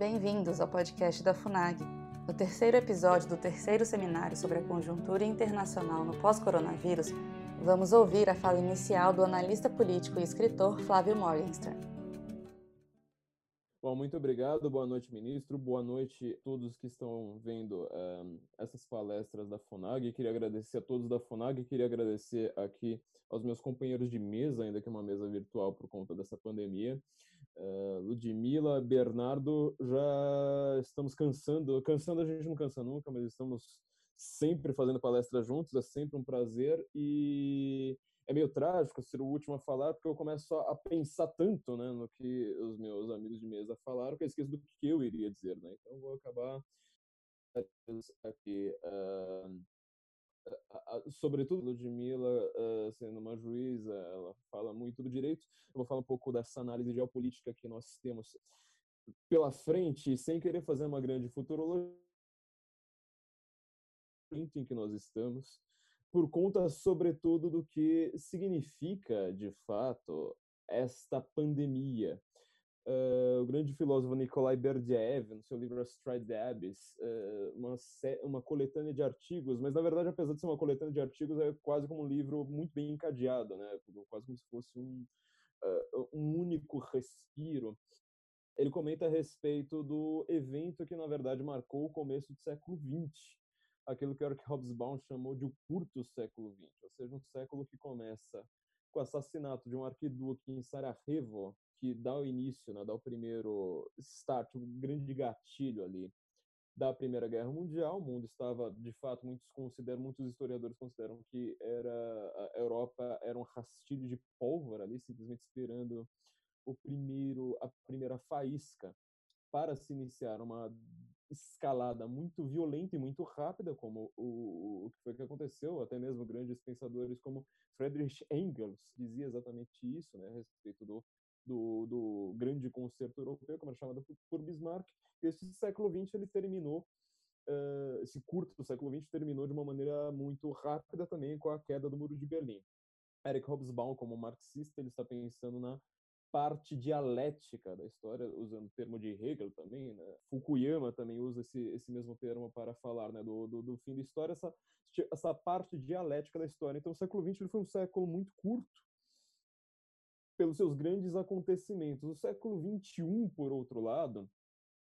Bem-vindos ao podcast da FUNAG. No terceiro episódio do terceiro seminário sobre a conjuntura internacional no pós-coronavírus, vamos ouvir a fala inicial do analista político e escritor Flávio Morgenstern. Bom, muito obrigado. Boa noite, ministro. Boa noite a todos que estão vendo um, essas palestras da FUNAG. Queria agradecer a todos da FUNAG. Queria agradecer aqui aos meus companheiros de mesa, ainda que uma mesa virtual por conta dessa pandemia. Uh, Ludmila, Bernardo, já estamos cansando. Cansando a gente não cansa nunca, mas estamos sempre fazendo palestras juntos. É sempre um prazer. E é meio trágico ser o último a falar, porque eu começo a pensar tanto né, no que os meus amigos de mesa falaram, que eu esqueço do que eu iria dizer. Né? Então, vou acabar aqui. Uh, sobretudo Ludmilla uh, sendo uma juíza, ela fala muito do direito. Eu vou falar um pouco dessa análise geopolítica que nós temos pela frente, sem querer fazer uma grande futurologia em que nós estamos, por conta, sobretudo, do que significa, de fato, esta pandemia. Uh, o grande filósofo Nikolai Berdyaev, no seu livro Astride Abyss, uh, uma, uma coletânea de artigos, mas na verdade, apesar de ser uma coletânea de artigos, é quase como um livro muito bem encadeado, né? quase como se fosse um, uh, um único respiro. Ele comenta a respeito do evento que, na verdade, marcou o começo do século XX, aquilo que Eric Hobsbawm chamou de o curto século XX, ou seja, um século que começa com o assassinato de um arquiduque em Sarajevo, que dá o início, né, dá o primeiro start, o um grande gatilho ali da Primeira Guerra Mundial. O mundo estava, de fato, muitos consideram, muitos historiadores consideram que era a Europa era um rastilho de pólvora ali, simplesmente esperando o primeiro a primeira faísca para se iniciar uma escalada muito violenta e muito rápida, como o, o que foi que aconteceu, até mesmo grandes pensadores como Friedrich Engels dizia exatamente isso, né, a respeito do, do, do grande concerto europeu, como era chamado por, por Bismarck. Esse século XX ele terminou, uh, esse curto século XX terminou de uma maneira muito rápida também com a queda do Muro de Berlim. Eric Hobsbawm, como marxista, ele está pensando na parte dialética da história, usando o termo de Hegel também, né? Fukuyama também usa esse, esse mesmo termo para falar né, do, do, do fim da história, essa, essa parte dialética da história. Então, o século XX ele foi um século muito curto pelos seus grandes acontecimentos. O século XXI, por outro lado,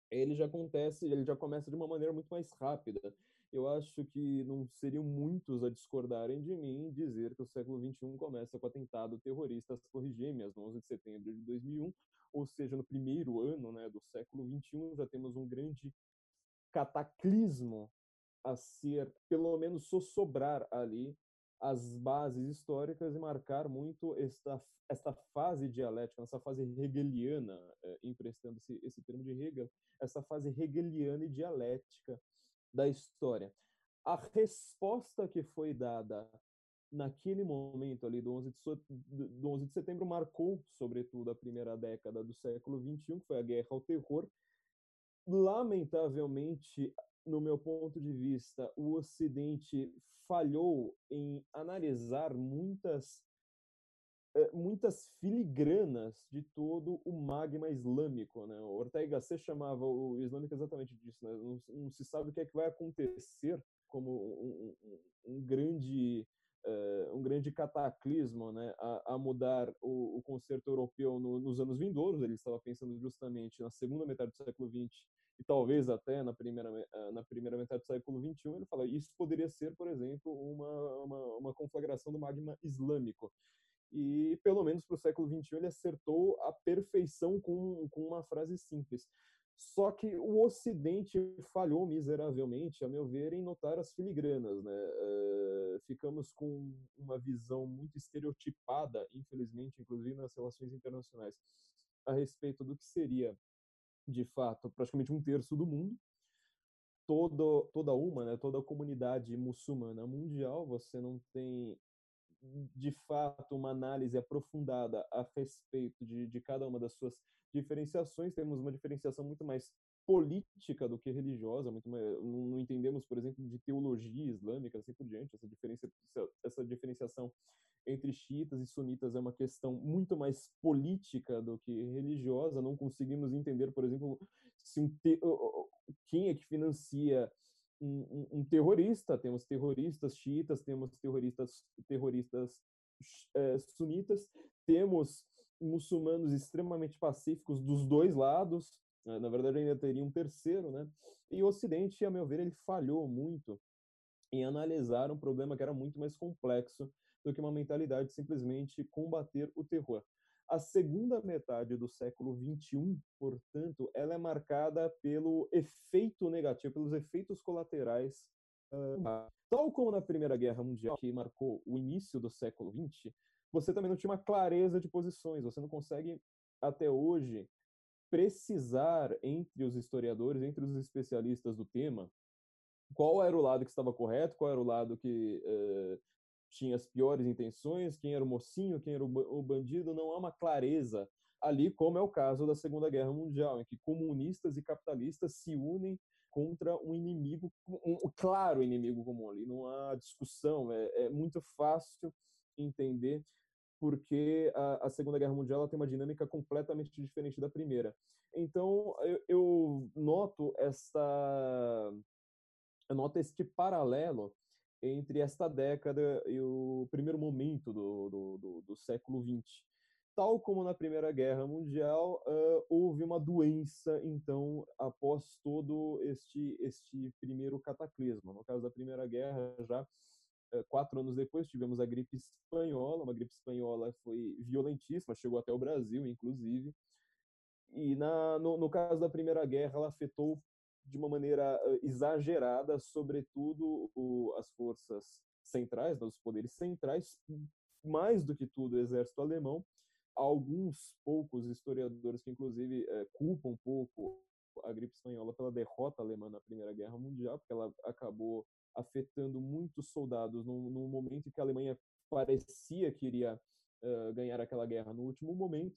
ele já acontece, ele já começa de uma maneira muito mais rápida eu acho que não seriam muitos a discordarem de mim dizer que o século XXI começa com o atentado terrorista às Torres Gêmeas, no 11 de setembro de 2001, ou seja, no primeiro ano né, do século XXI já temos um grande cataclismo a ser, pelo menos, sossobrar ali as bases históricas e marcar muito esta, esta fase dialética, essa fase hegeliana, eh, emprestando esse, esse termo de Hegel, essa fase hegeliana e dialética da história. A resposta que foi dada naquele momento ali do 11 de, do 11 de setembro marcou, sobretudo, a primeira década do século XXI, que foi a guerra ao terror. Lamentavelmente, no meu ponto de vista, o Ocidente falhou em analisar muitas muitas filigranas de todo o magma islâmico. Né? O Ortega Gasset chamava o islâmico exatamente disso. Né? Não, não, se sabe o que é que vai acontecer como um, um, um grande uh, um grande cataclismo né? a, a mudar o, o concerto europeu no, nos anos vindouros. Ele estava pensando justamente na segunda metade do século XX e talvez até na primeira, na primeira metade do século XXI, ele fala isso poderia ser, por exemplo, uma, uma, uma conflagração do magma islâmico e pelo menos para o século XXI ele acertou a perfeição com, com uma frase simples. Só que o Ocidente falhou miseravelmente, a meu ver, em notar as filigranas. Né? Uh, ficamos com uma visão muito estereotipada, infelizmente, inclusive nas relações internacionais, a respeito do que seria, de fato, praticamente um terço do mundo, todo, toda uma, né, toda a comunidade muçulmana mundial, você não tem de fato uma análise aprofundada a respeito de, de cada uma das suas diferenciações. Temos uma diferenciação muito mais política do que religiosa, muito mais, não entendemos, por exemplo, de teologia islâmica, assim por diante. Essa, diferença, essa diferenciação entre xiitas e sunitas é uma questão muito mais política do que religiosa. Não conseguimos entender, por exemplo, se um te... quem é que financia um, um, terrorista. Temos terroristas xiitas, temos terroristas terroristas é, sunitas, temos muçulmanos extremamente pacíficos dos dois lados. Né, na verdade, ainda teria um terceiro, né? E o Ocidente, a meu ver, ele falhou muito em analisar um problema que era muito mais complexo do que uma mentalidade de simplesmente combater o terror. A segunda metade do século XXI, portanto, ela é marcada pelo efeito negativo, pelos efeitos colaterais. Uh, tal como na Primeira Guerra Mundial, que marcou o início do século XX, você também não tinha uma clareza de posições. Você não consegue, até hoje, precisar entre os historiadores, entre os especialistas do tema, qual era o lado que estava correto, qual era o lado que uh, tinha as piores intenções, quem era o mocinho, quem era o bandido, não há uma clareza ali, como é o caso da Segunda Guerra Mundial, em que comunistas e capitalistas se unem contra um inimigo, um claro inimigo comum ali, não há discussão, é, é muito fácil entender porque a, a, Segunda Guerra Mundial tem uma dinâmica completamente diferente da Primeira. Então, eu, eu noto essa eu noto este paralelo entre esta década e o primeiro momento do, do, do, do século XX. Tal como na Primeira Guerra Mundial, uh, houve uma doença, então, após todo este, este primeiro cataclismo. No caso da Primeira Guerra, já uh, quatro anos depois, tivemos a gripe espanhola. Uma gripe espanhola foi violentíssima, chegou até o Brasil, inclusive. E na, no, no caso da Primeira Guerra, ela afetou de uma maneira exagerada, sobretudo o, as forças centrais, né, os poderes centrais, mais do que tudo o exército alemão. Alguns poucos historiadores que, inclusive, é, culpam um pouco a gripe espanhola pela derrota alemã na Primeira Guerra Mundial, porque ela acabou afetando muitos soldados no, momento em que a Alemanha parecia que iria uh, ganhar aquela guerra no último momento.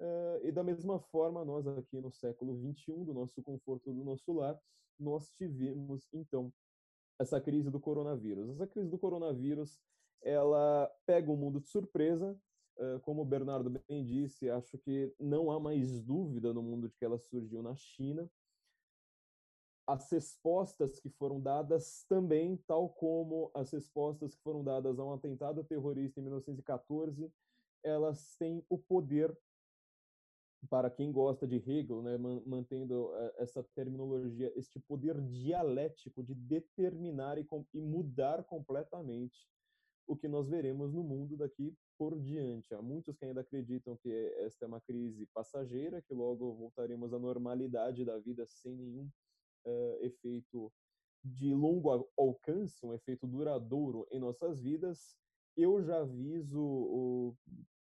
Uh, e da mesma forma, nós aqui no século XXI, do nosso conforto do nosso lar, nós tivemos, então, essa crise do coronavírus. Essa crise do coronavírus, ela pega o mundo de surpresa, uh, como o Bernardo bem disse, acho que não há mais dúvida no mundo de que ela surgiu na China. As respostas que foram dadas também, tal como as respostas que foram dadas a um atentado terrorista em 1914, elas têm o poder para quem gosta de Hegel, né, mantendo eh, essa terminologia, este poder dialético de determinar e, e, mudar completamente o que nós veremos no mundo daqui por diante. Há muitos que ainda acreditam que esta é uma crise passageira, que logo voltaremos à normalidade da vida sem nenhum uh, efeito de longo alcance, um efeito duradouro em nossas vidas. Eu já aviso o,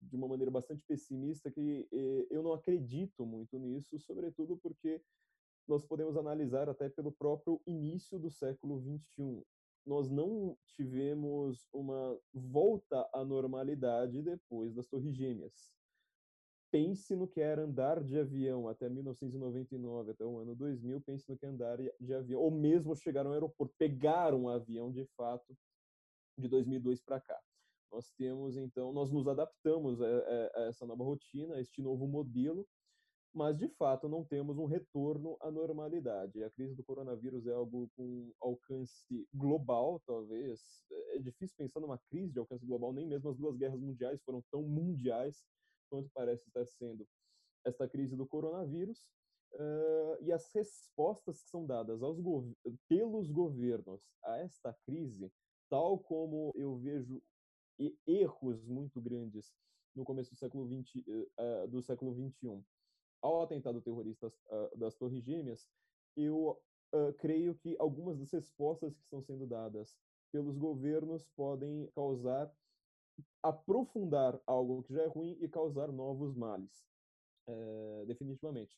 de uma maneira bastante pessimista que eh, eu não acredito muito nisso, sobretudo porque nós podemos analisar até pelo próprio início do século 21. Nós não tivemos uma volta à normalidade depois das Torres Gêmeas. Pense no que era andar de avião até 1999, até o ano 2000, pense no que é andar de avião, ou mesmo chegar ao aeroporto, pegar um avião de fato de 2002 para cá. Nós temos, então, nós nos adaptamos a, a, essa nova rotina, a este novo modelo, mas de fato não temos um retorno à normalidade. A crise do coronavírus é algo com alcance global, talvez. É difícil pensar numa crise de alcance global, nem mesmo as duas guerras mundiais foram tão mundiais quanto parece estar sendo esta crise do coronavírus. Uh, e as respostas que são dadas gov pelos governos a esta crise, tal como eu vejo erros muito grandes no começo do século 20 uh, do século 21 ao atentado terrorista uh, das Torres Gêmeas, eu uh, creio que algumas das respostas que estão sendo dadas pelos governos podem causar aprofundar algo que já é ruim e causar novos males, uh, definitivamente.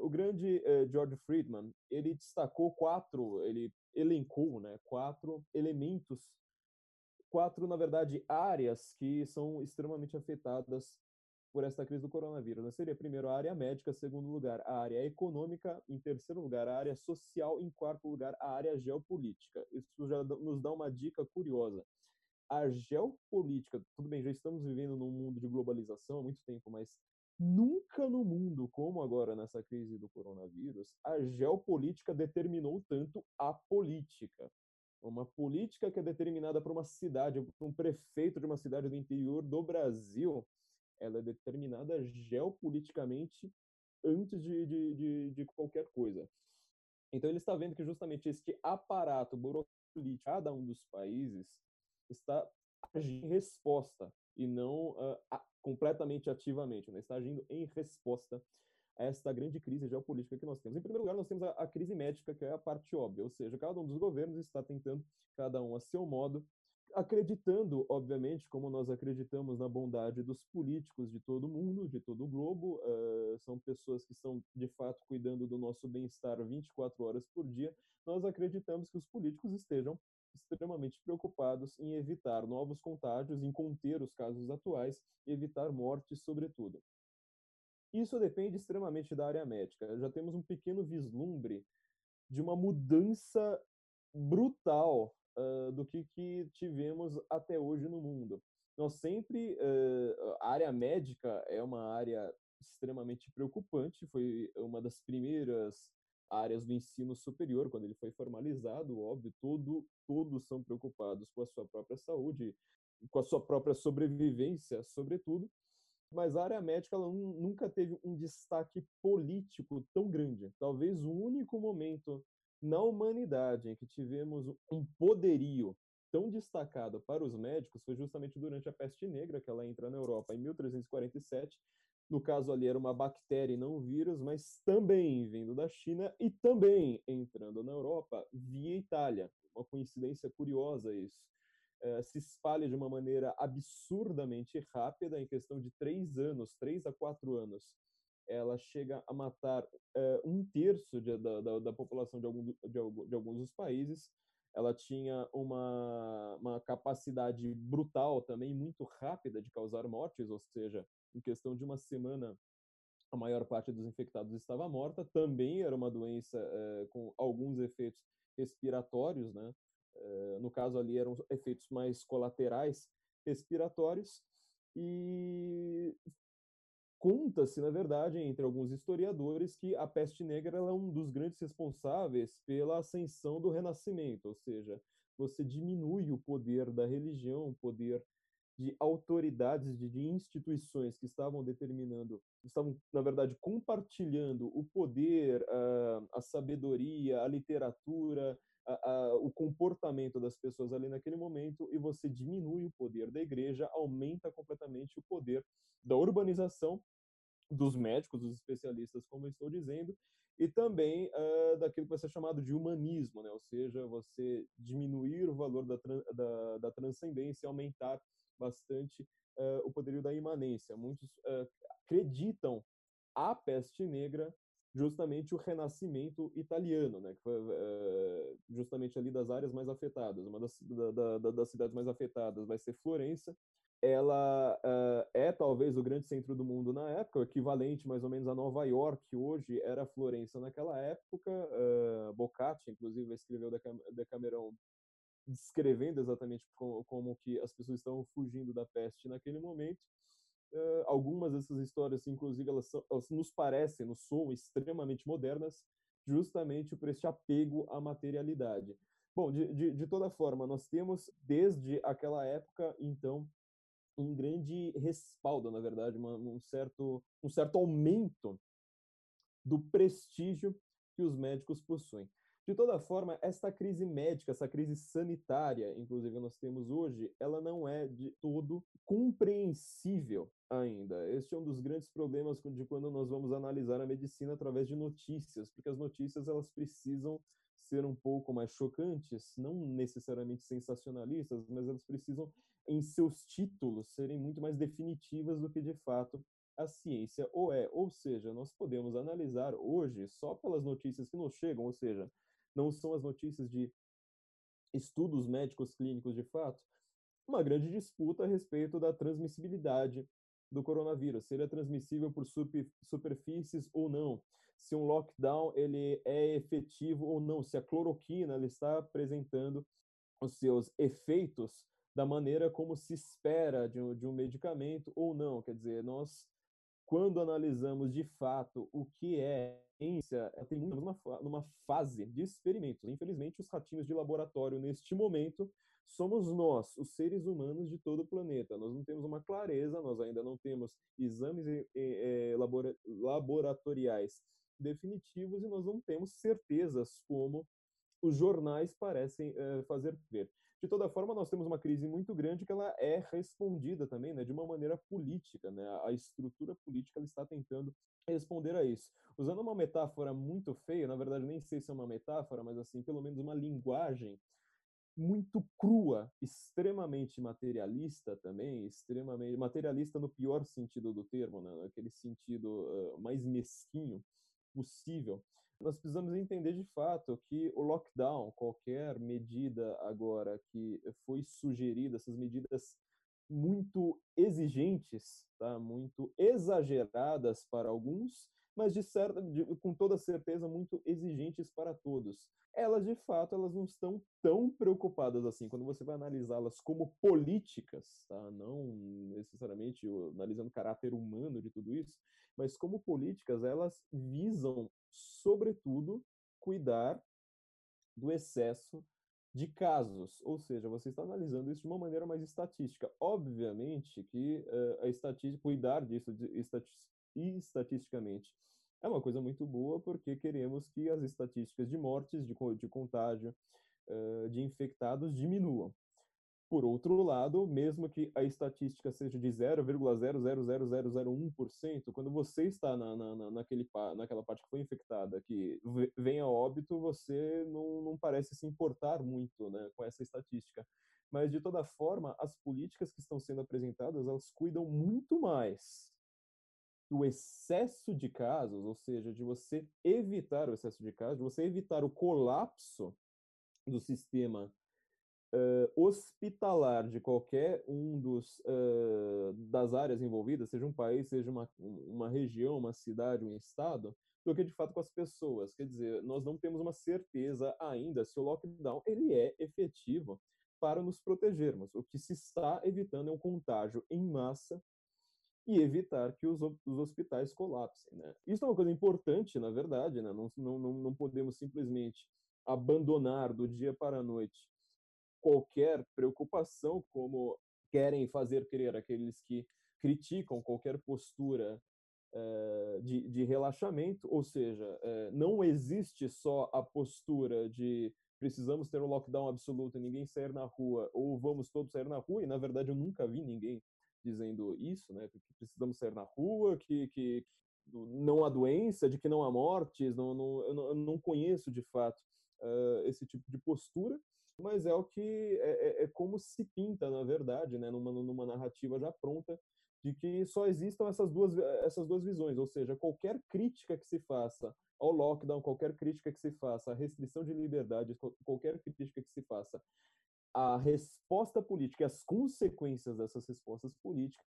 o grande George Friedman ele destacou quatro, ele elencou, né, quatro elementos quatro, na verdade, áreas que são extremamente afetadas por esta crise do coronavírus. Né? Seria, primeiro, a área médica, segundo lugar, a área econômica, em terceiro lugar, a área social, em quarto lugar, a área geopolítica. Isso já nos dá uma dica curiosa. a geopolítica, tudo bem, já estamos vivendo num mundo de globalização há muito tempo, mas nunca no mundo, como agora nessa crise do coronavírus, a geopolítica determinou tanto a política. Uma política que é determinada por uma cidade, por um prefeito de uma cidade do interior do Brasil, ela é determinada geopoliticamente antes de, de, de, de qualquer coisa. Então ele está vendo que justamente este aparato burocrático de cada um dos países está agindo em resposta e não uh, completamente ativamente, né? está agindo em resposta esta grande crise geopolítica que nós temos. Em primeiro lugar, nós temos a, a crise médica, que é a parte óbvia, ou seja, cada um dos governos está tentando, cada um a seu modo, acreditando, obviamente, como nós acreditamos na bondade dos políticos de todo mundo, de todo o globo, uh, são pessoas que estão, de fato, cuidando do nosso bem-estar 24 horas por dia, nós acreditamos que os políticos estejam extremamente preocupados em evitar novos contágios, em conter os casos atuais evitar mortes, sobretudo. Isso depende extremamente da área médica. Já temos um pequeno vislumbre de uma mudança brutal uh, do que, que tivemos até hoje no mundo. Nós sempre, uh, a área médica é uma área extremamente preocupante, foi uma das primeiras áreas do ensino superior, quando ele foi formalizado, óbvio, todo, todos são preocupados com a sua própria saúde, com a sua própria sobrevivência, sobretudo, mas a área médica ela nunca teve um destaque político tão grande. Talvez o único momento na humanidade em que tivemos um poderio tão destacado para os médicos foi justamente durante a peste negra, que ela entra na Europa em 1347. No caso ali era uma bactéria e não um vírus, mas também vindo da China e também entrando na Europa via Itália. Uma coincidência curiosa isso. É, se espalha de uma maneira absurdamente rápida, em questão de três anos, três a quatro anos, ela chega a matar uh, um terço de, da, da, da, população de, algum, de, de, alguns dos países. Ela tinha uma, uma capacidade brutal também, muito rápida de causar mortes, ou seja, em questão de uma semana, a maior parte dos infectados estava morta. Também era uma doença uh, com alguns efeitos respiratórios, né? Uh, no caso ali eram efeitos mais colaterais respiratórios e Conta-se, na verdade, entre alguns historiadores, que a peste negra é um dos grandes responsáveis pela ascensão do Renascimento, ou seja, você diminui o poder da religião, o poder de autoridades, de, de, instituições que estavam determinando, estavam, na verdade, compartilhando o poder, a, a sabedoria, a literatura, a, a, o comportamento das pessoas ali naquele momento, e você diminui o poder da igreja, aumenta completamente o poder da urbanização dos médicos, dos especialistas, como eu estou dizendo, e também uh, daquilo que vai ser chamado de humanismo, né? ou seja, você diminuir o valor da, da, da transcendência, aumentar bastante uh, o poderio da imanência. Muitos uh, acreditam a peste negra justamente o renascimento italiano, né, que foi uh, justamente ali das áreas mais afetadas. Uma das, da, da, das cidades mais afetadas vai ser Florença, ela uh, é talvez o grande centro do mundo na época, o equivalente mais ou menos a Nova York, hoje era Florença naquela época. Uh, Boccaccio, inclusive, escreveu Decamerão descrevendo exatamente como, como, que as pessoas estavam fugindo da peste naquele momento. Uh, algumas dessas histórias, inclusive, elas, são, elas nos parecem, nos soam extremamente modernas, justamente por este apego à materialidade. Bom, de, de, de toda forma, nós temos desde aquela época, então, um grande respaldo, na verdade, uma, um, certo, um certo aumento do prestígio que os médicos possuem. De toda forma, esta crise médica, essa crise sanitária, inclusive nós temos hoje, ela não é de todo compreensível ainda. Este é um dos grandes problemas de quando nós vamos analisar a medicina através de notícias, porque as notícias elas precisam ser um pouco mais chocantes, não necessariamente sensacionalistas, mas elas precisam, em seus títulos, serem muito mais definitivas do que de fato a ciência ou é. Ou seja, nós podemos analisar hoje só pelas notícias que nos chegam, ou seja, não são as notícias de estudos médicos clínicos de fato, uma grande disputa a respeito da transmissibilidade do coronavírus, se ele é transmissível por superfícies ou não, se um lockdown ele é efetivo ou não, se a cloroquina está apresentando os seus efeitos da maneira como se espera de um, de um medicamento ou não. Quer dizer, nós, quando analisamos de fato o que é ciência, tem numa, numa fase de experimentos. Infelizmente, os ratinhos de laboratório, neste momento, somos nós, os seres humanos de todo o planeta. Nós não temos uma clareza, nós ainda não temos exames laboratoriais definitivos e nós não temos certezas como os jornais parecem fazer ver. De toda forma, nós temos uma crise muito grande que ela é respondida também, né, de uma maneira política, né? A estrutura política ela está tentando responder a isso. Usando uma metáfora muito feia, na verdade nem sei se é uma metáfora, mas assim, pelo menos uma linguagem muito crua, extremamente materialista também, extremamente materialista no pior sentido do termo, né? aquele sentido uh, mais mesquinho possível. Nós precisamos entender de fato que o lockdown, qualquer medida agora que foi sugerida, essas medidas muito exigentes, tá? muito exageradas para alguns, mas de certa, de, com toda certeza muito exigentes para todos. Elas de fato elas não estão tão preocupadas assim quando você vai analisá-las como políticas, tá? Não necessariamente analisando o caráter humano de tudo isso, mas como políticas elas visam sobretudo cuidar do excesso de casos, ou seja, você está analisando isso de uma maneira mais estatística. Obviamente que uh, a estatística, cuidar disso de, estatisticamente é uma coisa muito boa porque queremos que as estatísticas de mortes, de, de contágio, uh, de infectados diminuam. Por outro lado, mesmo que a estatística seja de 0,00001%, quando você está na, na, naquele, naquela parte que foi infectada, que vem a óbito, você não, não parece se importar muito né, com essa estatística. Mas, de toda forma, as políticas que estão sendo apresentadas, elas cuidam muito mais do excesso de casos, ou seja, de você evitar o excesso de casos, de você evitar o colapso do sistema uh, hospitalar de qualquer um dos uh, das áreas envolvidas, seja um país, seja uma, uma região, uma cidade, um estado, do que de fato com as pessoas. Quer dizer, nós não temos uma certeza ainda se o lockdown ele é efetivo para nos protegermos. O que se está evitando é um contágio em massa e evitar que os, os hospitais colapsem. Né? Isso é uma coisa importante, na verdade, né? não, não, não podemos simplesmente abandonar do dia para a noite qualquer preocupação, como querem fazer crer aqueles que criticam qualquer postura uh, de, de, relaxamento, ou seja, uh, não existe só a postura de precisamos ter um lockdown absoluto ninguém sair na rua, ou vamos todos sair na rua, e na verdade eu nunca vi ninguém dizendo isso, né, que precisamos sair na rua, que, que não há doença, de que não há mortes, não, não, não, eu não conheço de fato uh, esse tipo de postura, mas é o que é, é, é como se pinta, na verdade, né, numa, numa narrativa já pronta, de que só existam essas duas, essas duas visões, ou seja, qualquer crítica que se faça ao lockdown, qualquer crítica que se faça à restrição de liberdade, qualquer crítica que se faça à resposta política e as consequências dessas respostas políticas,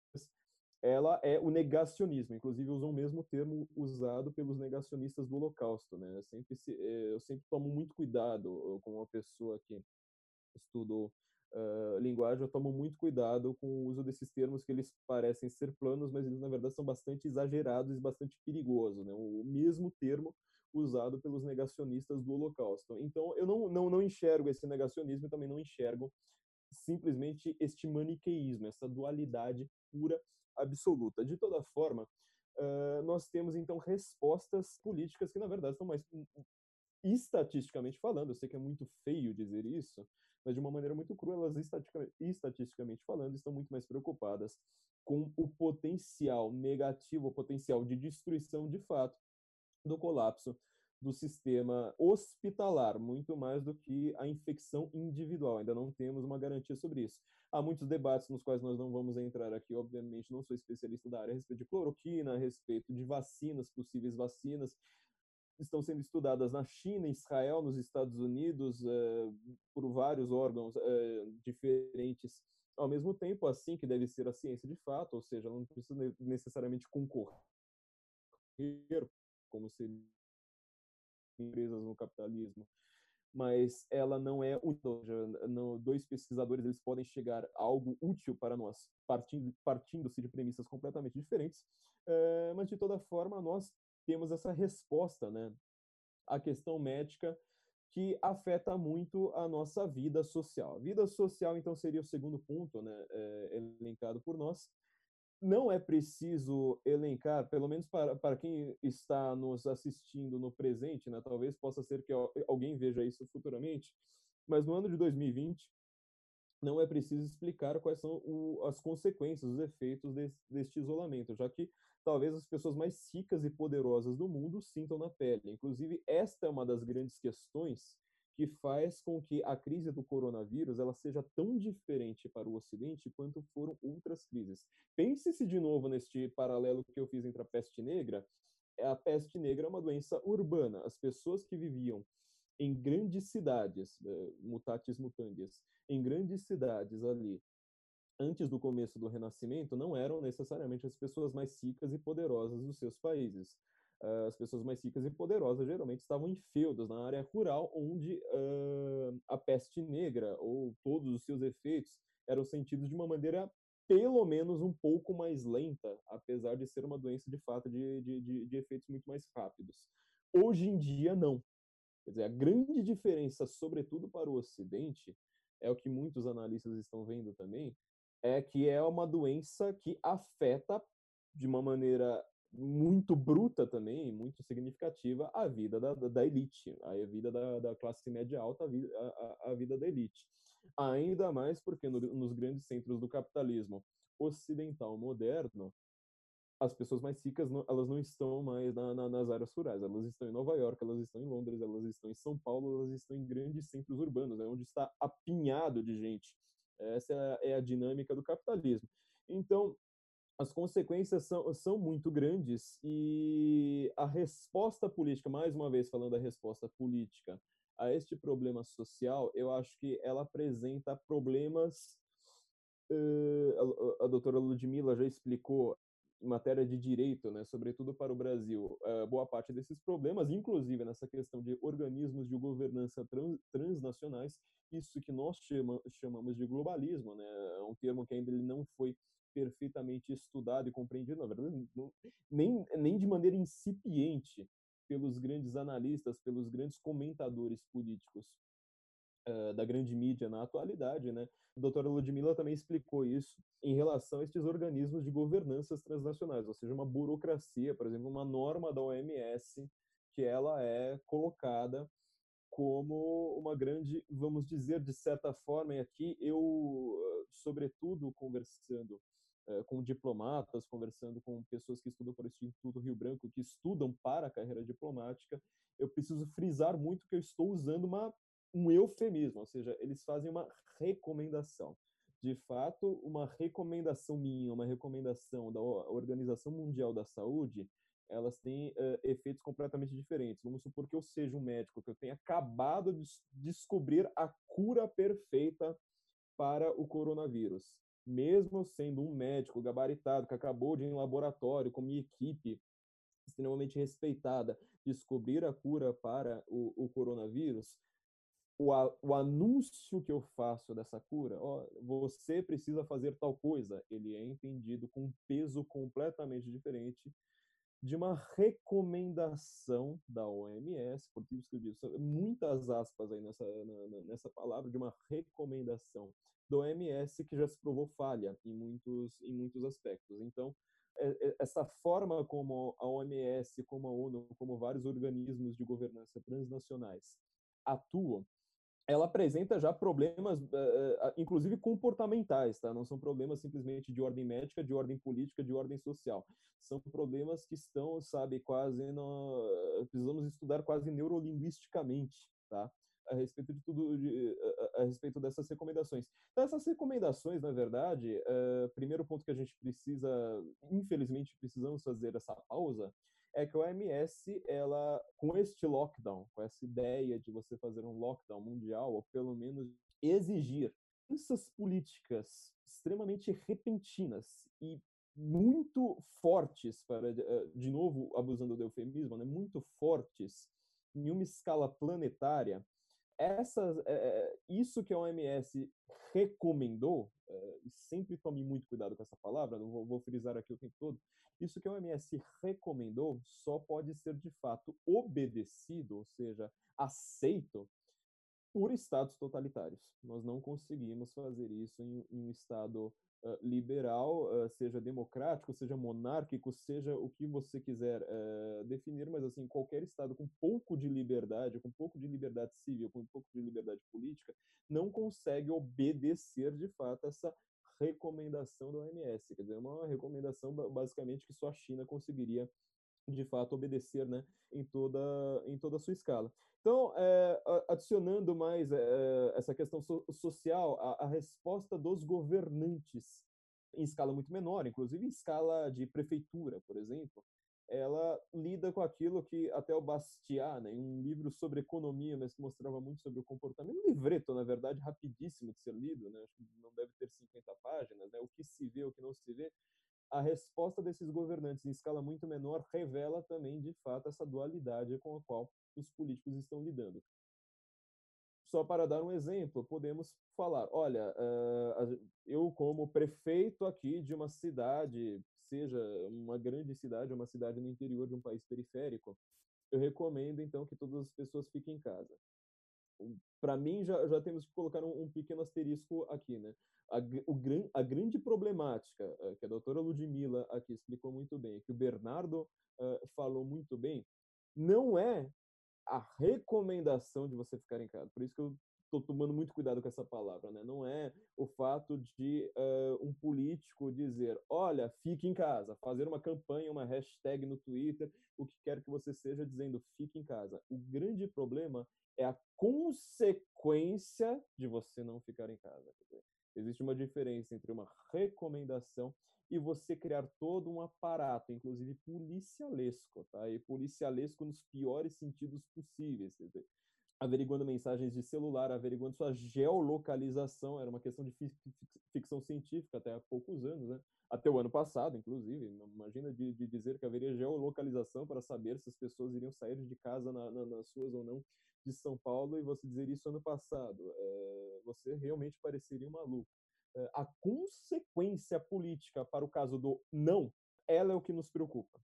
ela é o negacionismo. Inclusive usam o mesmo termo usado pelos negacionistas do Holocausto, né? Eu sempre, eh, eu sempre tomo muito cuidado com uma pessoa que estudo uh, linguagem, eu tomo muito cuidado com o uso desses termos que eles parecem ser planos, mas eles na verdade são bastante exagerados e bastante perigosos, né? O mesmo termo usado pelos negacionistas do Holocausto. Então, eu não, não, não enxergo esse negacionismo e também não enxergo simplesmente este maniqueísmo, essa dualidade pura absoluta. De toda forma, uh, nós temos então respostas políticas que, na verdade, são mais estatisticamente falando, eu sei que é muito feio dizer isso, mas de uma maneira muito crua, elas estatisticamente falando estão muito mais preocupadas com o potencial negativo, o potencial de destruição de fato do colapso do sistema hospitalar, muito mais do que a infecção individual. Ainda não temos uma garantia sobre isso. Há muitos debates nos quais nós não vamos entrar aqui, obviamente, não sou especialista da área a respeito de cloroquina, a respeito de vacinas, possíveis vacinas. Estão sendo estudadas na China, Israel, nos Estados Unidos, eh, por vários órgãos eh, diferentes ao mesmo tempo, assim que deve ser a ciência de fato, ou seja, não precisa necessariamente concorrer, como seria empresas no capitalismo mas ela não é não, dois pesquisadores eles podem chegar a algo útil para nós partindo partindo-se de premissas completamente diferentes é, mas de toda forma nós temos essa resposta né à questão médica que afeta muito a nossa vida social. A vida social, então, seria o segundo ponto né, é, elencado por nós. Não é preciso elencar, pelo menos para, para quem está nos assistindo no presente, né, talvez possa ser que alguém veja isso futuramente, mas no ano de 2020, não é preciso explicar quais são o, as consequências, os efeitos desse, deste isolamento, já que talvez as pessoas mais ricas e poderosas do mundo sintam na pele. Inclusive, esta é uma das grandes questões que faz com que a crise do coronavírus ela seja tão diferente para o Ocidente quanto foram outras crises. Pense-se de novo neste paralelo que eu fiz entre a peste negra. A peste negra é uma doença urbana. As pessoas que viviam em grandes cidades, eh, mutatis mutandis, em grandes cidades ali, antes do começo do Renascimento, não eram necessariamente as pessoas mais ricas e poderosas dos seus países. Uh, as pessoas mais ricas e poderosas geralmente estavam em feudos, na área rural, onde uh, a peste negra ou todos os seus efeitos eram sentidos de uma maneira pelo menos um pouco mais lenta, apesar de ser uma doença de fato de, de, de, de efeitos muito mais rápidos. Hoje em dia, não. Quer dizer, a grande diferença, sobretudo para o Ocidente, é o que muitos analistas estão vendo também, é que é uma doença que afeta de uma maneira muito bruta também, muito significativa, a vida da, da elite, a vida da, da classe média alta, a vida, a, a vida da elite. Ainda mais porque no, nos grandes centros do capitalismo ocidental moderno, as pessoas mais ricas não, elas não estão mais na, na, nas áreas rurais, elas estão em Nova York, elas estão em Londres, elas estão em São Paulo, elas estão em grandes centros urbanos, é onde está apinhado de gente. Essa é a dinâmica do capitalismo. Então, as consequências são, são muito grandes e a resposta política, mais uma vez falando da resposta política a este problema social, eu acho que ela apresenta problemas. Uh, a, a doutora Ludmilla já explicou em matéria de direito, né, sobretudo para o Brasil, uh, boa parte desses problemas, inclusive nessa questão de organismos de governança trans, transnacionais, isso que nós chama, chamamos de globalismo, né, é um termo que ainda ele não foi perfeitamente estudado e compreendido, na verdade, não, nem, nem de maneira incipiente pelos grandes analistas, pelos grandes comentadores políticos uh, da grande mídia na atualidade, né? A doutora Ludmilla também explicou isso em relação a estes organismos de governanças transnacionais, ou seja, uma burocracia, por exemplo, uma norma da OMS que ela é colocada como uma grande, vamos dizer, de certa forma, e aqui eu, sobretudo, conversando com diplomatas, conversando com pessoas que estudam para o Instituto Rio Branco, que estudam para a carreira diplomática, eu preciso frisar muito que eu estou usando uma um eufemismo, ou seja, eles fazem uma recomendação. De fato, uma recomendação minha, uma recomendação da Organização Mundial da Saúde, elas têm uh, efeitos completamente diferentes. Vamos supor que eu seja um médico, que eu tenha acabado de descobrir a cura perfeita para o coronavírus. Mesmo sendo um médico gabaritado, que acabou de ir em laboratório com minha equipe extremamente respeitada, descobrir a cura para o, o coronavírus, o, a, o anúncio que eu faço dessa cura, ó, você precisa fazer tal coisa, ele é entendido com um peso completamente diferente de uma recomendação da OMS, por isso que eu disse, muitas aspas aí nessa, na, nessa palavra, de uma recomendação da OMS que já se provou falha em muitos, em muitos aspectos. Então, é, é, essa forma como a OMS, como a ONU, como vários organismos de governança transnacionais atuam, ela apresenta já problemas, uh, inclusive comportamentais, tá? Não são problemas simplesmente de ordem médica, de ordem política, de ordem social. São problemas que estão, sabe, quase no... precisamos estudar quase neurolinguisticamente, tá? A respeito de tudo, de, a, respeito dessas recomendações. Então, essas recomendações, na verdade, uh, primeiro ponto que a gente precisa, infelizmente, precisamos fazer essa pausa, é que a OMS, ela, com este lockdown, com essa ideia de você fazer um lockdown mundial, ou pelo menos exigir essas políticas extremamente repentinas e muito fortes, para eh, de novo abusando do eufemismo, né, muito fortes em uma escala planetária, essas, é, isso que a OMS recomendou, é, sempre tome muito cuidado com essa palavra, não vou, vou, frisar aqui o tempo todo, isso que a OMS recomendou só pode ser de fato obedecido, ou seja, aceito por estados totalitários. Nós não conseguimos fazer isso em, em um estado liberal, seja democrático, seja monárquico, seja o que você quiser uh, definir, mas assim, qualquer estado com pouco de liberdade, com pouco de liberdade civil, com pouco de liberdade política, não consegue obedecer de fato essa recomendação da OMS, quer dizer, uma recomendação basicamente que só a China conseguiria de fato obedecer né, em, toda, em toda a sua escala. Então, é, adicionando mais é, essa questão so social, a, a, resposta dos governantes em escala muito menor, inclusive em escala de prefeitura, por exemplo, ela lida com aquilo que até o Bastiat, né, em um livro sobre economia, mas que mostrava muito sobre o comportamento, um livreto, na verdade, rapidíssimo de ser lido, né, não deve ter 50 páginas, né, o que se vê, o que não se vê, a resposta desses governantes em escala muito menor revela também, de fato, essa dualidade com a qual os políticos estão lidando. Só para dar um exemplo, podemos falar: olha, eu, como prefeito aqui de uma cidade, seja uma grande cidade, uma cidade no interior de um país periférico, eu recomendo então que todas as pessoas fiquem em casa para mim já, já temos que colocar um, um pequeno asterisco aqui, né? A, o, a grande problemática uh, que a doutora Ludmilla aqui explicou muito bem, que o Bernardo uh, falou muito bem, não é a recomendação de você ficar em casa. Por isso que eu estou tomando muito cuidado com essa palavra, né? Não é o fato de uh, um político dizer, olha, fique em casa, fazer uma campanha, uma hashtag no Twitter, o que quer que você seja, dizendo fique em casa. O grande problema é a consequência de você não ficar em casa. Existe uma diferença entre uma recomendação e você criar todo um aparato, inclusive policialesco, tá? E policialesco nos piores sentidos possíveis. Quer dizer, averiguando mensagens de celular, averiguando sua geolocalização, era uma questão de ficção científica até há poucos anos, né? até o ano passado, inclusive. Imagina de, de dizer que haveria geolocalização para saber se as pessoas iriam sair de casa na, na, nas suas ou não de São Paulo e você dizer isso ano passado. É, você realmente pareceria um maluco. É, a consequência política para o caso do não, ela é o que nos preocupa.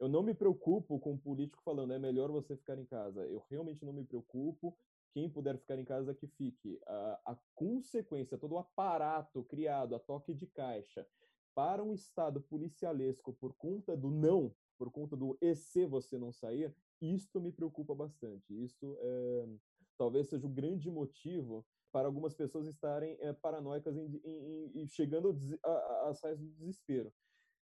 Eu não me preocupo com o político falando é melhor você ficar em casa. Eu realmente não me preocupo. Quem puder ficar em casa, que fique. A, a consequência, todo o aparato criado a toque de caixa para um Estado policialesco por conta do não, por conta do e se você não sair, isto me preocupa bastante. Isso é, talvez seja o grande motivo para algumas pessoas estarem é, paranoicas e chegando às raias do desespero.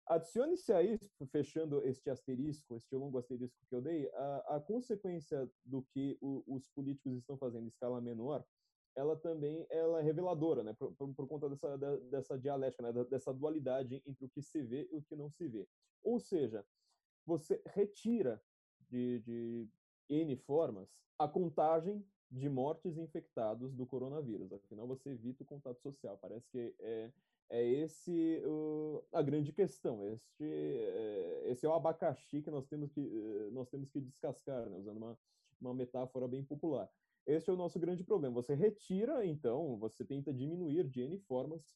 Adicione-se a isso, fechando este asterisco, este longo asterisco que eu dei, a, a consequência do que o, os políticos estão fazendo em escala menor, ela também ela é reveladora, né, por, por, por conta dessa, dessa dialética, né, dessa dualidade entre o que se vê e o que não se vê. Ou seja, você retira de, de N formas a contagem de mortes infectados do coronavírus. Afinal, você evita o contato social. Parece que é, é esse uh, a grande questão. Este, é, esse é o abacaxi que nós temos que, uh, nós temos que descascar, né? usando uma, uma metáfora bem popular. Este é o nosso grande problema. Você retira, então, você tenta diminuir de N formas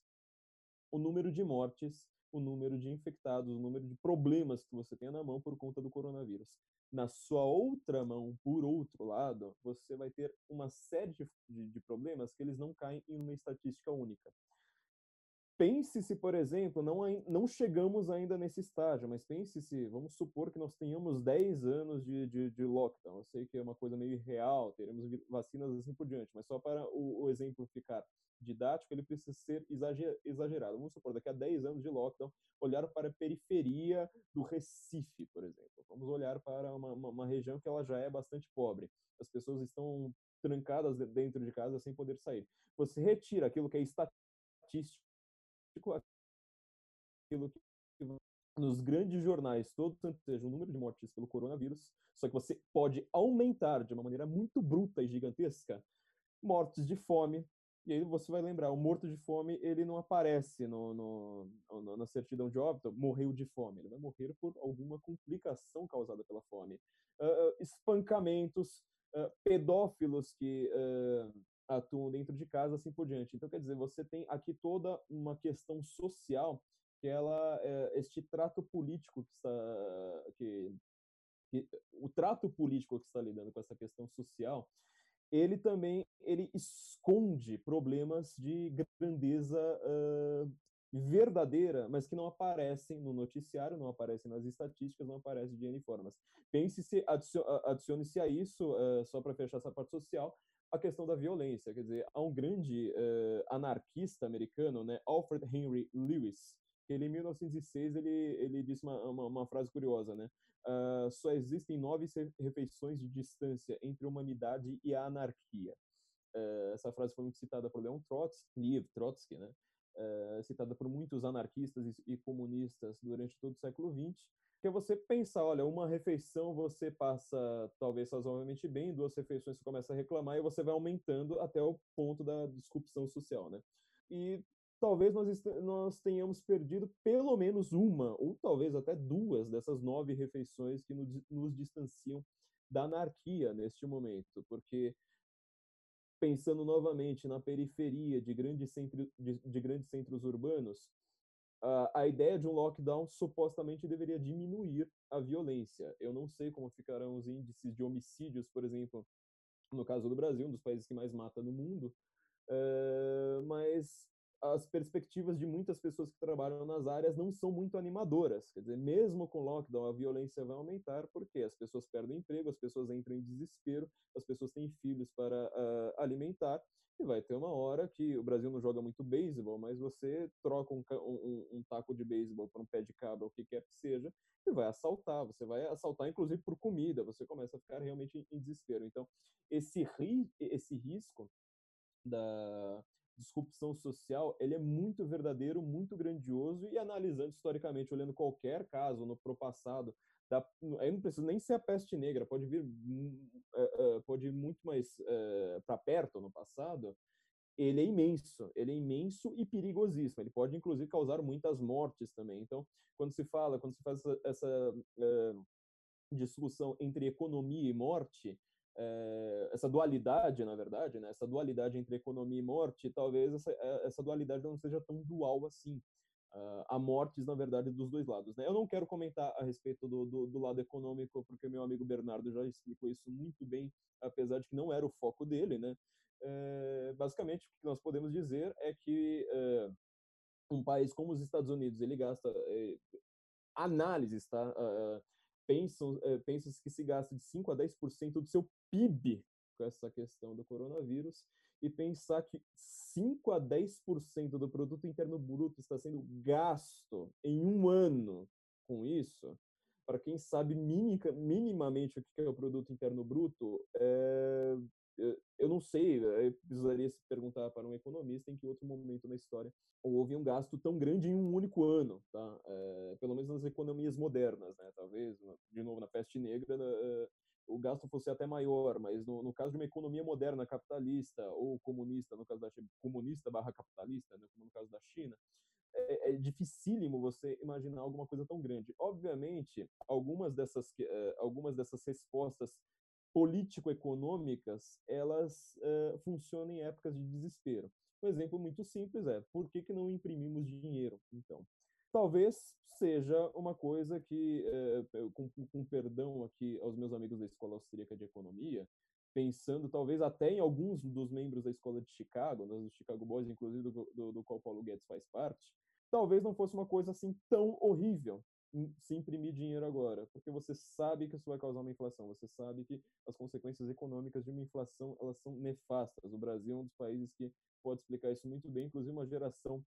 o número de mortes, o número de infectados, o número de problemas que você tem na mão por conta do coronavírus. Na sua outra mão, por outro lado, você vai ter uma série de, de problemas que eles não caem em uma estatística única. Pense se, por exemplo, não, não chegamos ainda nesse estágio, mas pense se, vamos supor que nós tenhamos 10 anos de, de, de lockdown. Eu sei que é uma coisa meio irreal, teremos vacinas assim por diante, mas só para o, o exemplo ficar didático, ele precisa ser exagerado. Vamos supor, daqui a 10 anos de lockdown, olhar para a periferia do Recife, por exemplo. Vamos olhar para uma, uma, uma região que ela já é bastante pobre. As pessoas estão trancadas dentro de casa sem poder sair. Você retira aquilo que é estatístico aquilo que nos grandes jornais, todo seja o número de mortes pelo coronavírus, só que você pode aumentar de uma maneira muito bruta e gigantesca mortes de fome. E aí você vai lembrar, o morto de fome, ele não aparece no, no, no, na certidão de óbito, morreu de fome. Ele vai morrer por alguma complicação causada pela fome. Uh, espancamentos, uh, pedófilos que uh, atuam dentro de casa, assim por diante. Então, quer dizer, você tem aqui toda uma questão social que ela, este trato político que está, que, que, o trato político que está lidando com essa questão social, ele também ele esconde problemas de grandeza uh, verdadeira, mas que não aparecem no noticiário, não aparecem nas estatísticas, não aparecem de N formas. Pense-se, adicione-se a isso, uh, só para fechar essa parte social, a questão da violência. Quer dizer, há um grande uh, anarquista americano, né, Alfred Henry Lewis, que ele, em 1906 ele, ele disse uma, uma, uma frase curiosa, né? Uh, só existem nove refeições de distância entre a humanidade e a anarquia. Uh, essa frase foi muito citada por Leon Trotsky, Lev Trotsky, né? Uh, citada por muitos anarquistas e, e, comunistas durante todo o século XX, que é você pensar, olha, uma refeição você passa talvez razoavelmente bem, duas refeições você começa a reclamar e você vai aumentando até o ponto da disrupção social, né? E talvez nós, nós tenhamos perdido pelo menos uma, ou talvez até duas dessas nove refeições que nos, nos distanciam da anarquia neste momento, porque pensando novamente na periferia de grandes, de, de grandes centros urbanos, a, a ideia de um lockdown supostamente deveria diminuir a violência. Eu não sei como ficarão os índices de homicídios, por exemplo, no caso do Brasil, um dos países que mais mata no mundo, uh, mas as perspectivas de muitas pessoas que trabalham nas áreas não são muito animadoras. Quer dizer, mesmo com lockdown, a violência vai aumentar porque as pessoas perdem emprego, as pessoas entram em desespero, as pessoas têm filhos para uh, alimentar e vai ter uma hora que o Brasil não joga muito beisebol, mas você troca um, um, um taco de beisebol por um pé de cabra, o que quer que seja, e vai assaltar. Você vai assaltar, inclusive, por comida. Você começa a ficar realmente em, em desespero. Então, esse, ri, esse risco da disrupção social, ele é muito verdadeiro, muito grandioso e analisando historicamente, olhando qualquer caso no passado, da, aí não precisa nem ser a peste negra, pode vir uh, uh, pode ir muito mais uh, para perto no passado, ele é imenso, ele é imenso e perigosíssimo. Ele pode inclusive causar muitas mortes também. Então, quando se fala, quando se faz essa, essa discussão entre economia e morte, é, essa dualidade, na verdade, né, essa dualidade entre economia e morte, talvez essa, eh, essa dualidade não seja tão dual assim. Uh, há mortes, na verdade, dos dois lados. Né? Eu não quero comentar a respeito do, do, do, lado econômico, porque meu amigo Bernardo já explicou isso muito bem, apesar de que não era o foco dele. Né? É, basicamente, o que nós podemos dizer é que é, um país como os Estados Unidos, ele gasta é, análises, tá? Uh, pensam, é, que se gasta de 5 a 10% do seu PIB com essa questão do coronavírus e pensar que 5 a 10% do produto interno bruto está sendo gasto em um ano com isso, para quem sabe minimamente o que é o produto interno bruto, é, eu não sei, eu precisaria se perguntar para um economista em que outro momento na história houve um gasto tão grande em um único ano, tá? É, pelo menos nas economias modernas, né? Talvez, de novo, na peste negra, é, o gasto fosse até maior, mas no, no, caso de uma economia moderna capitalista ou comunista, no caso da comunista barra capitalista, né? como no caso da China, é, é dificílimo você imaginar alguma coisa tão grande. Obviamente, algumas dessas, é, algumas dessas respostas político-econômicas, elas uh, funcionam em épocas de desespero. Um exemplo muito simples é, por que, que não imprimimos dinheiro, então? Talvez seja uma coisa que, uh, com, com perdão aqui aos meus amigos da Escola Austríaca de Economia, pensando talvez até em alguns dos membros da Escola de Chicago, né, do Chicago Boys, inclusive do, do, do qual Paulo Guedes faz parte, talvez não fosse uma coisa assim tão horrível, se imprimir dinheiro agora, porque você sabe que isso vai causar uma inflação, você sabe que as consequências econômicas de uma inflação elas são nefastas. O Brasil é um dos países que pode explicar isso muito bem, inclusive uma geração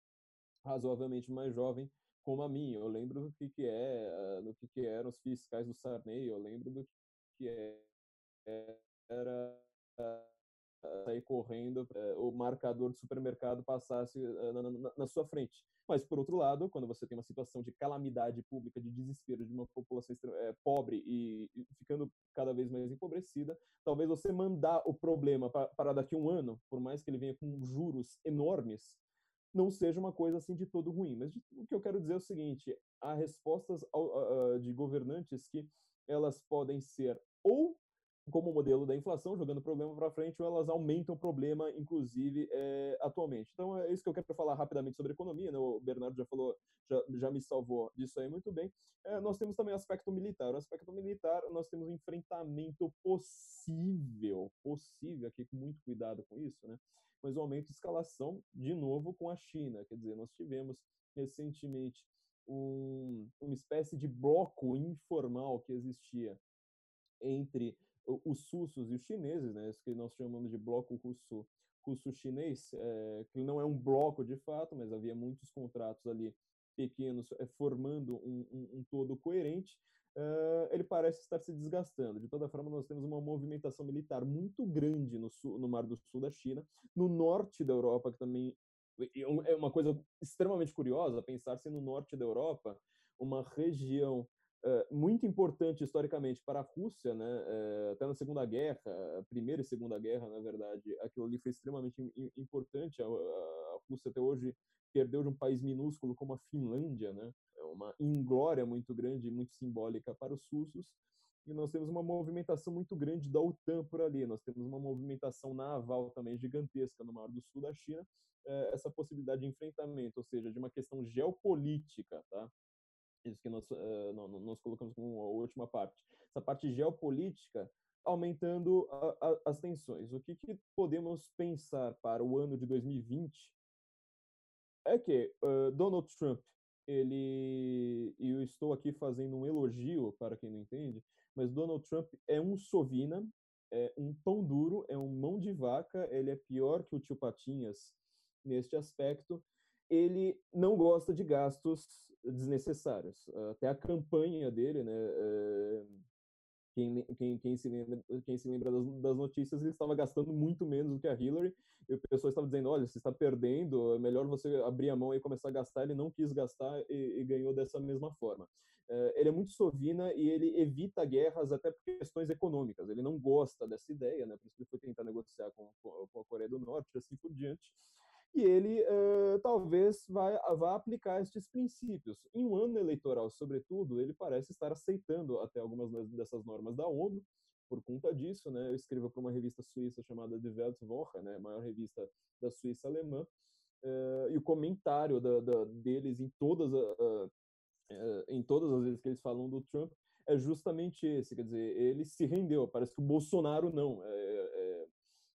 razoavelmente mais jovem como a minha. Eu lembro do que que é, do que que eram os fiscais do Sarney, eu lembro do que era sair correndo, eh, o marcador do supermercado passasse eh, na, na, na, sua frente. Mas, por outro lado, quando você tem uma situação de calamidade pública, de desespero de uma população é, pobre e, ficando cada vez mais empobrecida, talvez você mandar o problema para daqui a um ano, por mais que ele venha com juros enormes, não seja uma coisa assim de todo ruim. Mas o que eu quero dizer é o seguinte: há respostas ao, de governantes que elas podem ser ou como modelo da inflação, jogando o problema para frente, ou elas aumentam o problema, inclusive, é, atualmente. Então, é isso que eu quero falar rapidamente sobre economia, né? o Bernardo já falou, já, já me salvou disso aí muito bem. É, nós temos também o aspecto militar. O aspecto militar, nós temos um enfrentamento possível, possível, aqui com muito cuidado com isso, né? mas um aumento de escalação, de novo, com a China. Quer dizer, nós tivemos recentemente um, uma espécie de bloco informal que existia entre os russos e os chineses, né, isso que nós chamamos de bloco russo russo-chinês, é, que não é um bloco de fato, mas havia muitos contratos ali pequenos é, formando um, um, um, todo coerente, uh, ele parece estar se desgastando. De toda forma, nós temos uma movimentação militar muito grande no, sul, no Mar do Sul da China, no norte da Europa, que também é uma coisa extremamente curiosa pensar-se no norte da Europa, uma região muito importante historicamente para a Rússia, né? até na Segunda Guerra, Primeira e Segunda Guerra, na verdade, aquilo ali foi extremamente importante. A, Rússia até hoje perdeu de um país minúsculo como a Finlândia, né? É uma inglória muito grande, muito simbólica para os russos. E nós temos uma movimentação muito grande da OTAN por ali. Nós temos uma movimentação naval também gigantesca no Mar do Sul da China. essa possibilidade de enfrentamento, ou seja, de uma questão geopolítica, tá? Isso que nós, uh, nós colocamos como a última parte, essa parte geopolítica aumentando a, a, as tensões. O que, que, podemos pensar para o ano de 2020 é que uh, Donald Trump, ele, e eu estou aqui fazendo um elogio para quem não entende, mas Donald Trump é um sovina, é um pão duro, é um mão de vaca, ele é pior que o tio Patinhas neste aspecto, ele não gosta de gastos desnecessários. Até a campanha dele, né? Eh, quem, quem, quem, se lembra, quem se lembra das, das, notícias, ele estava gastando muito menos do que a Hillary, e o pessoal estava dizendo, olha, você está perdendo, é melhor você abrir a mão e começar a gastar. Ele não quis gastar e, e ganhou dessa mesma forma. Uh, ele é muito sovina e ele evita guerras até por questões econômicas. Ele não gosta dessa ideia, né? por isso que ele foi tentar negociar com, com a Coreia do Norte assim por diante e ele uh, talvez vai, vá aplicar estes princípios. Em um ano eleitoral, sobretudo, ele parece estar aceitando até algumas dessas normas da ONU, por conta disso, né, eu escrevo para uma revista suíça chamada Die Weltwoche, né, a maior revista da Suíça alemã, uh, e o comentário da, da, deles em todas, uh, uh, em todas as vezes que eles falam do Trump é justamente esse, quer dizer, ele se rendeu, parece que o Bolsonaro não, é, é,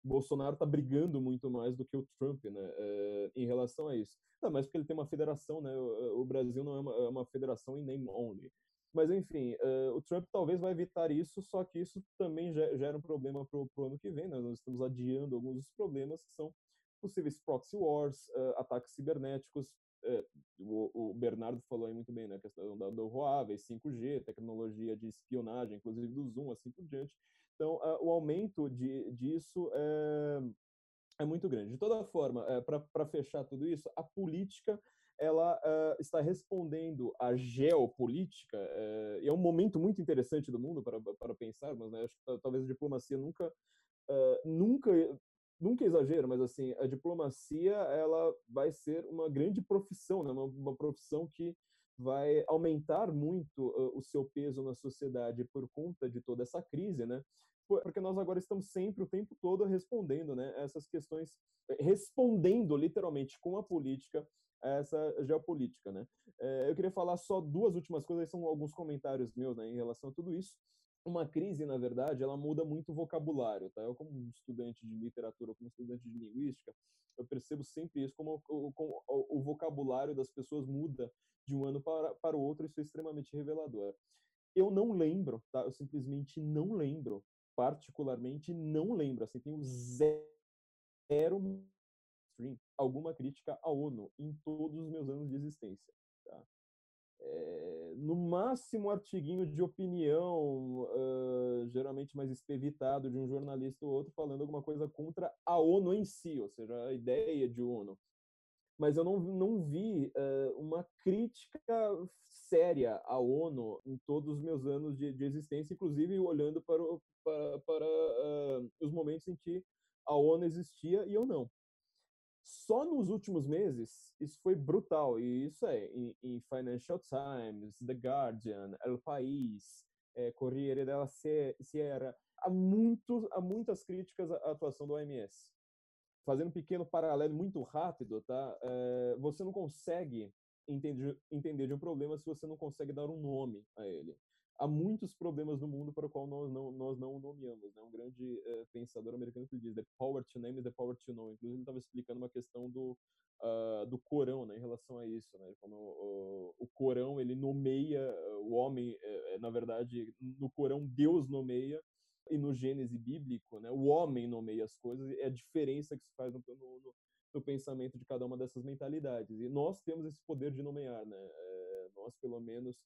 Bolsonaro está brigando muito mais do que o Trump, né, é, em relação a isso. Não, mas porque ele tem uma federação, né, o, o Brasil não é uma, é uma, federação em name only. Mas, enfim, uh, o Trump talvez vai evitar isso, só que isso também gera um problema para o ano que vem. Né? Nós estamos adiando alguns dos problemas que são possíveis proxy wars, uh, ataques cibernéticos. Uh, o, o, Bernardo falou aí muito bem, né? A questão da, do Huawei, 5G, tecnologia de espionagem, inclusive do Zoom, assim por diante. Então, o aumento de, disso é, é, muito grande. De toda forma, é, para fechar tudo isso, a política ela uh, está respondendo à geopolítica, e é um momento muito interessante do mundo para, para pensarmos, né? Acho que talvez a diplomacia nunca, uh, nunca, nunca exagero, mas assim, a diplomacia ela vai ser uma grande profissão, né? uma, uma profissão que vai aumentar muito uh, o seu peso na sociedade por conta de toda essa crise, né? Porque nós agora estamos sempre, o tempo todo, respondendo né, essas questões, eh, respondendo literalmente com a política essa geopolítica, né? É, eu queria falar só duas últimas coisas, são alguns comentários meus né, em relação a tudo isso uma crise, na verdade, ela muda muito o vocabulário, tá? Eu, como estudante de literatura, como estudante de linguística, eu percebo sempre isso, como, como o, vocabulário das pessoas muda de um ano para, para o outro, isso é extremamente revelador. Eu não lembro, tá? Eu simplesmente não lembro, particularmente não lembro, assim, tenho zero alguma crítica à ONU em todos os meus anos de existência, tá? É, no máximo artiguinho de opinião, uh, geralmente mais espevitado de um jornalista ou outro, falando alguma coisa contra a ONU em si, ou seja, a ideia de ONU. Mas eu não, não vi uh, uma crítica séria à ONU em todos os meus anos de, de existência, inclusive olhando para, o, para, para uh, os momentos em que a ONU existia e eu não. Só nos últimos meses, isso foi brutal. E isso é em, em Financial Times, The Guardian, El País, é, Corriere della Sierra. há, muito, há muitas críticas à atuação do OMS. Fazendo um pequeno paralelo muito rápido, tá? É, você não consegue entender, entender de um problema se você não consegue dar um nome a ele há muitos problemas no mundo para o qual nós não, nós não nomeamos. Né? Um grande é, pensador americano que diz: The power to name is the power to know. Inclusive, ele estava explicando uma questão do, uh, do Corão né, em relação a isso. Né? Como o, o Corão ele nomeia o homem, é, na verdade, no Corão, Deus nomeia. E no Gênese bíblico, né, o homem nomeia as coisas, é a diferença que se faz no, no, no pensamento de cada uma dessas mentalidades. E nós temos esse poder de nomear, né? É, nós, pelo menos,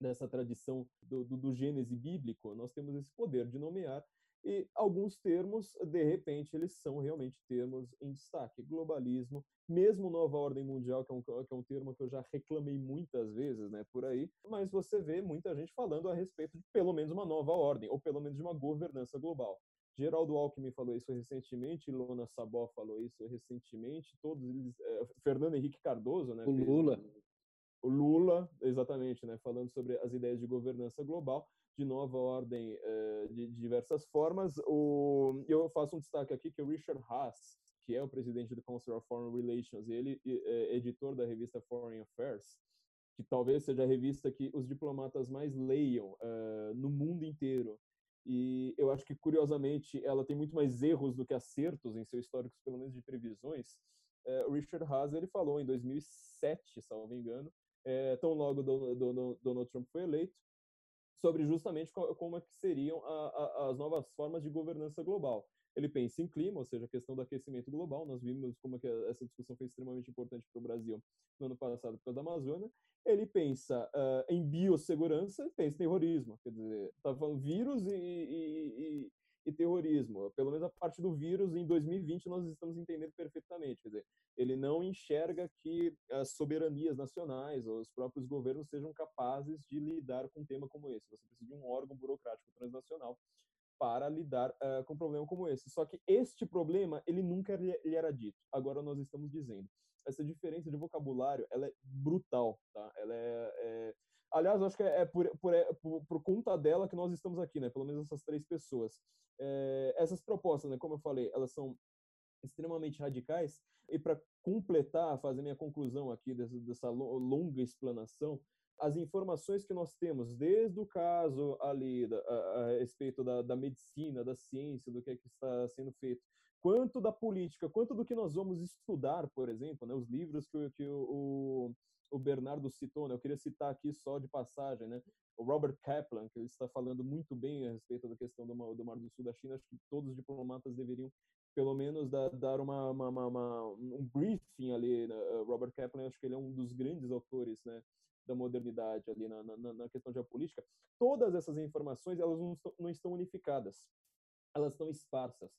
nessa tradição do, do, do Gênese bíblico, nós temos esse poder de nomear e alguns termos, de repente, eles são realmente termos em destaque. Globalismo, mesmo nova ordem mundial, que é, um, que é um termo que eu já reclamei muitas vezes né, por aí, mas você vê muita gente falando a respeito de pelo menos uma nova ordem, ou pelo menos de uma governança global. Geraldo Alckmin falou isso recentemente, Lona Sabó falou isso recentemente, todos eles, é, Fernando Henrique Cardoso, né? O Lula Lula, exatamente, né, falando sobre as ideias de governança global, de nova ordem eh, de, diversas formas. O, eu faço um destaque aqui que o Richard Haas, que é o presidente do Council of Foreign Relations, ele é editor da revista Foreign Affairs, que talvez seja a revista que os diplomatas mais leiam uh, no mundo inteiro. E eu acho que, curiosamente, ela tem muito mais erros do que acertos em seu histórico, pelo menos de previsões. Uh, Richard Haas ele falou em 2007, se não me engano, é, tão logo do, do, do, Donald Trump foi eleito, sobre justamente como é que seriam a, a, as novas formas de governança global. Ele pensa em clima, ou seja, a questão do aquecimento global. Nós vimos como é que essa discussão foi extremamente importante para o Brasil no ano passado por causa da Amazônia. Ele pensa uh, em biossegurança, pensa em terrorismo. Quer dizer, está falando vírus e, e, e terrorismo. Pelo menos a parte do vírus, em 2020, nós estamos entendendo perfeitamente. Quer dizer, ele não enxerga que as soberanias nacionais ou os próprios governos sejam capazes de lidar com um tema como esse. Você precisa de um órgão burocrático transnacional para lidar uh, com um problema como esse. Só que este problema, ele nunca lhe era dito. Agora nós estamos dizendo. Essa diferença de vocabulário, ela é brutal, tá? Ela é, é Aliás, acho que é, é por, por, é por, por, conta dela que nós estamos aqui, né? Pelo menos essas três pessoas. É, essas propostas, né? Como eu falei, elas são extremamente radicais. E para completar, fazer minha conclusão aqui dessa, dessa longa explanação, as informações que nós temos, desde o caso ali a, a, respeito da, da medicina, da ciência, do que, é que está sendo feito, quanto da política, quanto do que nós vamos estudar, por exemplo, né, os livros que, que o, o Bernardo citou, né? Eu queria citar aqui só de passagem, né? O Robert Kaplan, que ele está falando muito bem a respeito da questão do, do Mar do Sul da China. Acho que todos os diplomatas deveriam, pelo menos, dar, dar uma, uma, uma, um briefing ali. Né? Robert Kaplan, acho que ele é um dos grandes autores, né? da modernidade ali na, na, na questão geopolítica. Todas essas informações, elas não estão, não estão unificadas. Elas estão esparsas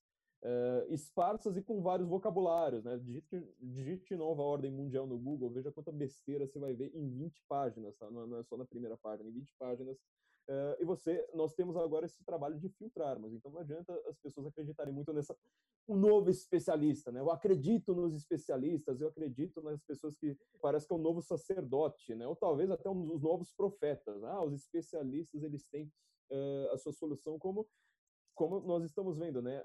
uh, esparsas e com vários vocabulários, né? Digite, digite nova ordem mundial no Google, veja quanta besteira você vai ver em 20 páginas, tá? Não é só na primeira página, em 20 páginas. Uh, e você, nós temos agora esse trabalho de filtrarmos, então não adianta as pessoas acreditarem muito nessa um novo especialista, né? Eu acredito nos especialistas, eu acredito nas pessoas que parece que é um novo sacerdote, né? Ou talvez até um dos novos profetas. Ah, os especialistas eles têm uh, a sua solução como como nós estamos vendo, né,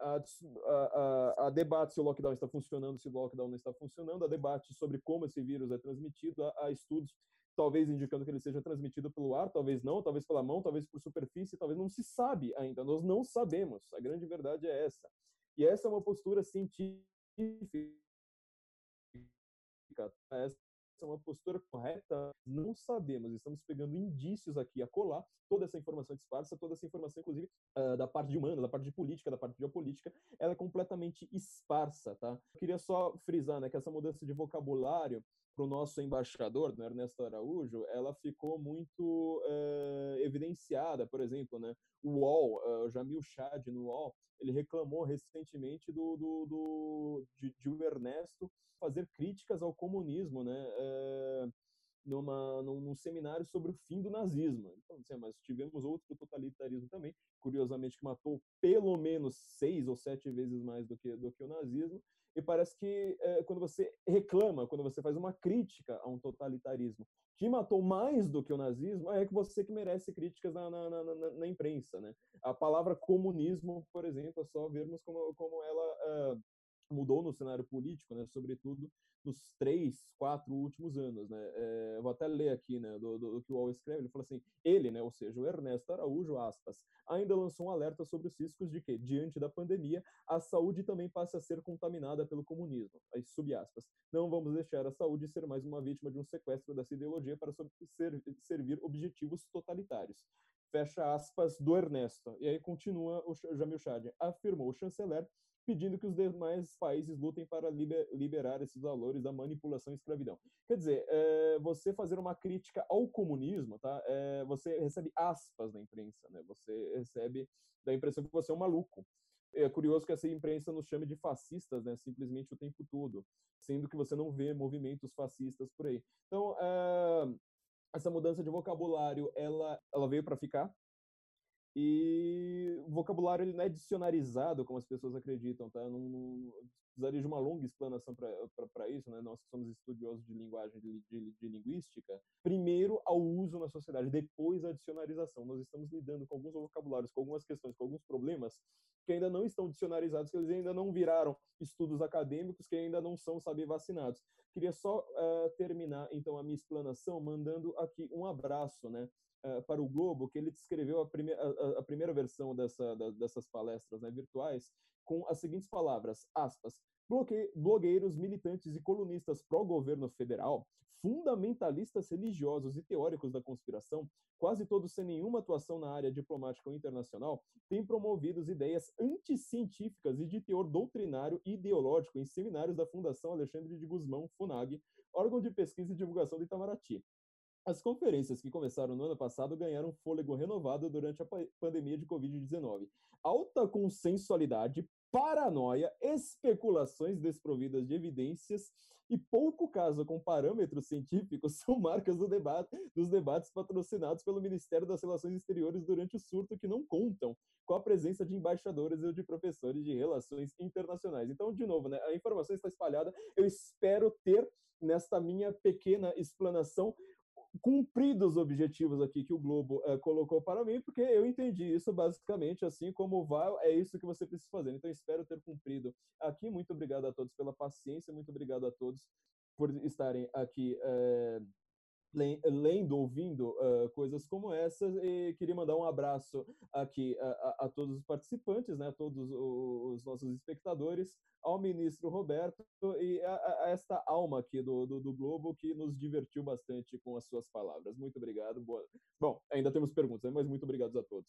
a, debate se o lockdown está funcionando, se o lockdown não está funcionando, a debate sobre como esse vírus é transmitido, há estudos talvez indicando que ele seja transmitido pelo ar, talvez não, talvez pela mão, talvez por superfície, talvez não se sabe ainda, nós não sabemos, a grande verdade é essa. E essa é uma postura científica, essa uma postura correta? Não sabemos. Estamos pegando indícios aqui a colar toda essa informação disfarça, toda essa informação, inclusive, uh, da parte humana, da parte de política, da parte de geopolítica, ela é completamente esparsa, tá? Eu queria só frisar, né, que essa mudança de vocabulário para o nosso embaixador, né, Ernesto Araújo, ela ficou muito uh, evidenciada, por exemplo, né, o UOL, o Jamil Chad no UOL, ele reclamou recentemente do, do, do de, de o Ernesto fazer críticas ao comunismo, né, uh, numa, num, num, seminário sobre o fim do nazismo. Então, assim, mas tivemos outro totalitarismo também, curiosamente que matou pelo menos seis ou sete vezes mais do que, do que o nazismo, E parece que é, quando você reclama, quando você faz uma crítica a um totalitarismo que matou mais do que o nazismo, é que você que merece críticas na, na, na, na imprensa. Né? A palavra comunismo, por exemplo, é só vermos como, como ela uh, mudou no cenário político, né, sobretudo nos três, quatro últimos anos, né, é, vou até ler aqui, né, do, do, do que o Wall escreve, ele fala assim, ele, né, ou seja, o Ernesto Araújo, aspas, ainda lançou um alerta sobre os riscos de que, diante da pandemia, a saúde também passe a ser contaminada pelo comunismo, aí sub aspas, não vamos deixar a saúde ser mais uma vítima de um sequestro dessa ideologia para ser, servir objetivos totalitários. Fecha aspas do Ernesto. E aí continua o Jamil Chad. Afirmou o chanceler pedindo que os demais países lutem para liberar esses valores da manipulação e escravidão. Quer dizer, é, você fazer uma crítica ao comunismo, tá? É, você recebe aspas na imprensa, né? Você recebe da impressão que você é um maluco. É curioso que essa imprensa nos chame de fascistas, né? Simplesmente o tempo todo, sendo que você não vê movimentos fascistas por aí. Então, é, essa mudança de vocabulário, ela, ela veio para ficar, e o vocabulário ele não é dicionarizado, como as pessoas acreditam, tá? Não, não precisaria de uma longa explanação para isso, né? Nós que somos estudiosos de linguagem, de, de, de, linguística, primeiro ao uso na sociedade, depois a dicionarização. Nós estamos lidando com alguns vocabulários, com algumas questões, com alguns problemas que ainda não estão dicionarizados, que eles ainda não viraram estudos acadêmicos, que ainda não são saber vacinados. Queria só uh, terminar, então, a minha explanação mandando aqui um abraço, né? uh, para o Globo que ele descreveu a, a, a primeira versão dessa, da, dessas palestras né, virtuais com as seguintes palavras, aspas, blogueiros, militantes e colunistas pró-governo federal, fundamentalistas religiosos e teóricos da conspiração, quase todos sem nenhuma atuação na área diplomática ou internacional, têm promovido ideias anticientíficas e de teor doutrinário e ideológico em seminários da Fundação Alexandre de Guzmão, FUNAG, órgão de pesquisa e divulgação de Itamaraty. As conferências que começaram no ano passado ganharam fôlego renovado durante a pandemia de Covid-19. Alta consensualidade, paranoia, especulações desprovidas de evidências e pouco caso com parâmetros científicos são marcas do debate, dos debates patrocinados pelo Ministério das Relações Exteriores durante o surto que não contam com a presença de embaixadores ou de professores de relações internacionais. Então, de novo, né, a informação está espalhada. Eu espero ter nesta minha pequena explanação cumprido os objetivos aqui que o Globo é, colocou para mim, porque eu entendi isso basicamente assim como vai, é isso que você precisa fazer. Então, espero ter cumprido aqui. Muito obrigado a todos pela paciência, muito obrigado a todos por estarem aqui é, lendo, ouvindo uh, coisas como essas e queria mandar um abraço aqui a, a, a, todos os participantes, né, a todos os nossos espectadores, ao ministro Roberto e a, a esta alma aqui do, do, do, Globo que nos divertiu bastante com as suas palavras. Muito obrigado. Boa... Bom, ainda temos perguntas, né, mas muito obrigado a todos.